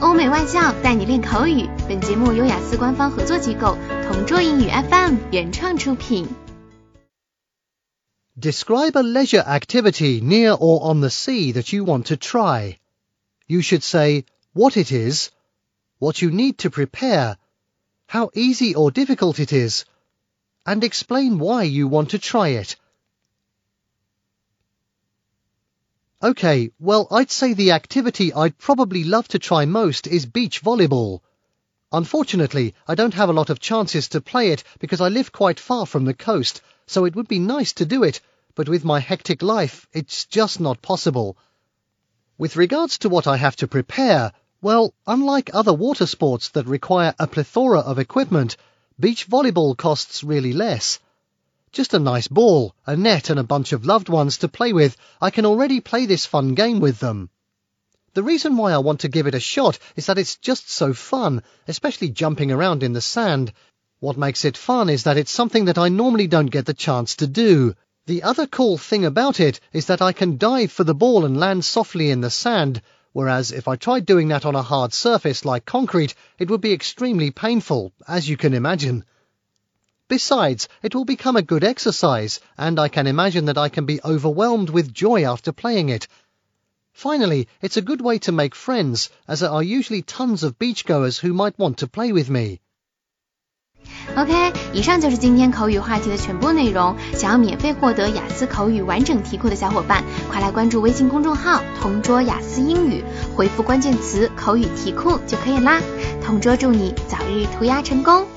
欧美外教带你练口语。本节目由雅思官方合作机构同桌英语 FM 原创出品。Describe a leisure activity near or on the sea that you want to try. You should say what it is, what you need to prepare, how easy or difficult it is, and explain why you want to try it. Okay, well, I'd say the activity I'd probably love to try most is beach volleyball. Unfortunately, I don't have a lot of chances to play it because I live quite far from the coast, so it would be nice to do it, but with my hectic life, it's just not possible. With regards to what I have to prepare, well, unlike other water sports that require a plethora of equipment, beach volleyball costs really less. Just a nice ball, a net and a bunch of loved ones to play with, I can already play this fun game with them. The reason why I want to give it a shot is that it's just so fun, especially jumping around in the sand. What makes it fun is that it's something that I normally don't get the chance to do. The other cool thing about it is that I can dive for the ball and land softly in the sand, whereas if I tried doing that on a hard surface like concrete, it would be extremely painful, as you can imagine. Besides, it will become a good exercise, and I can imagine that I can be overwhelmed with joy after playing it. Finally, it's a good way to make friends, as there are usually tons of beachgoers who might want to play with me. OK，以上就是今天口语话题的全部内容。想要免费获得雅思口语完整题库的小伙伴，快来关注微信公众号“同桌雅思英语”，回复关键词“口语题库”就可以啦。同桌祝你早日涂鸦成功！